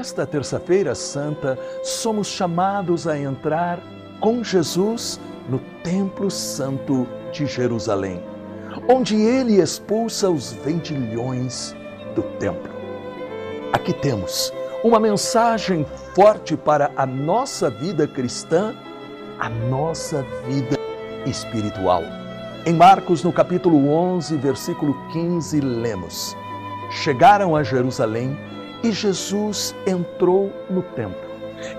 nesta terça-feira santa, somos chamados a entrar com Jesus no Templo Santo de Jerusalém, onde ele expulsa os vendilhões do templo. Aqui temos uma mensagem forte para a nossa vida cristã, a nossa vida espiritual. Em Marcos, no capítulo 11, versículo 15, lemos: Chegaram a Jerusalém e Jesus entrou no templo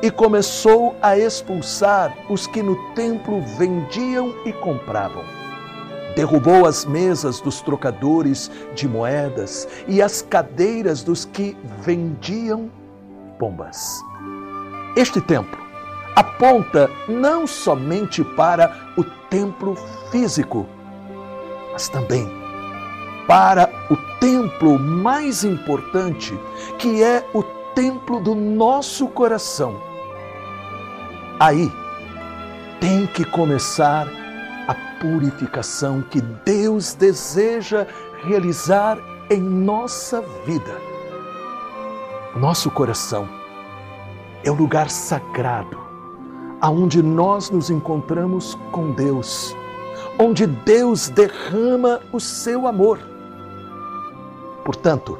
e começou a expulsar os que no templo vendiam e compravam. Derrubou as mesas dos trocadores de moedas e as cadeiras dos que vendiam pombas. Este templo aponta não somente para o templo físico, mas também para o templo mais importante, que é o templo do nosso coração. Aí tem que começar a purificação que Deus deseja realizar em nossa vida. Nosso coração é o lugar sagrado aonde nós nos encontramos com Deus, onde Deus derrama o seu amor. Portanto,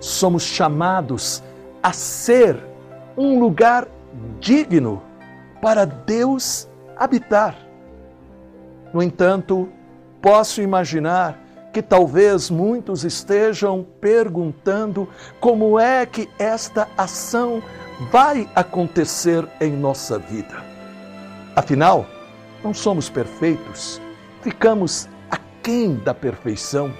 somos chamados a ser um lugar digno para Deus habitar. No entanto, posso imaginar que talvez muitos estejam perguntando como é que esta ação vai acontecer em nossa vida. Afinal, não somos perfeitos, ficamos aquém da perfeição.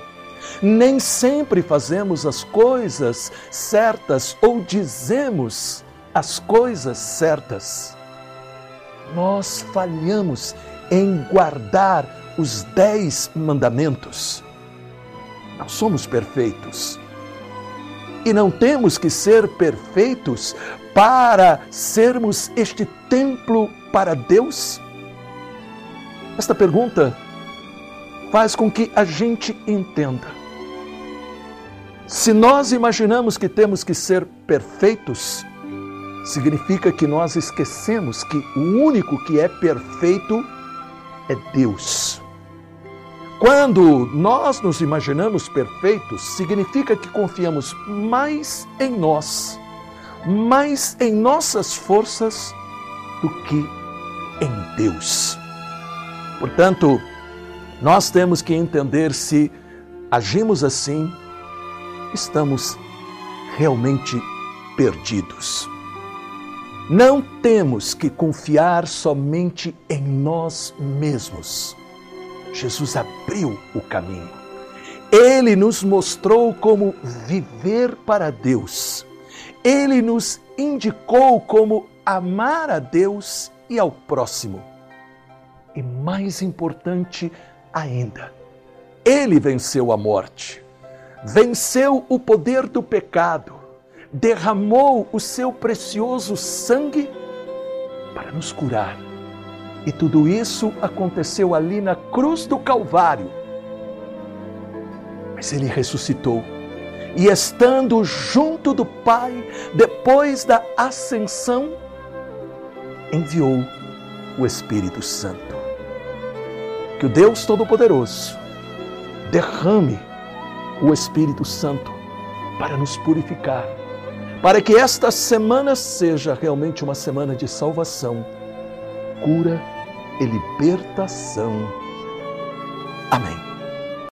Nem sempre fazemos as coisas certas ou dizemos as coisas certas. Nós falhamos em guardar os dez mandamentos. Não somos perfeitos. E não temos que ser perfeitos para sermos este templo para Deus? Esta pergunta faz com que a gente entenda. Se nós imaginamos que temos que ser perfeitos, significa que nós esquecemos que o único que é perfeito é Deus. Quando nós nos imaginamos perfeitos, significa que confiamos mais em nós, mais em nossas forças do que em Deus. Portanto, nós temos que entender se agimos assim, estamos realmente perdidos. Não temos que confiar somente em nós mesmos. Jesus abriu o caminho. Ele nos mostrou como viver para Deus. Ele nos indicou como amar a Deus e ao próximo. E mais importante ainda, ele venceu a morte, venceu o poder do pecado, derramou o seu precioso sangue para nos curar. E tudo isso aconteceu ali na cruz do Calvário. Mas ele ressuscitou e, estando junto do Pai, depois da ascensão, enviou o Espírito Santo. Que o Deus Todo-Poderoso derrame o Espírito Santo para nos purificar, para que esta semana seja realmente uma semana de salvação, cura e libertação. Amém.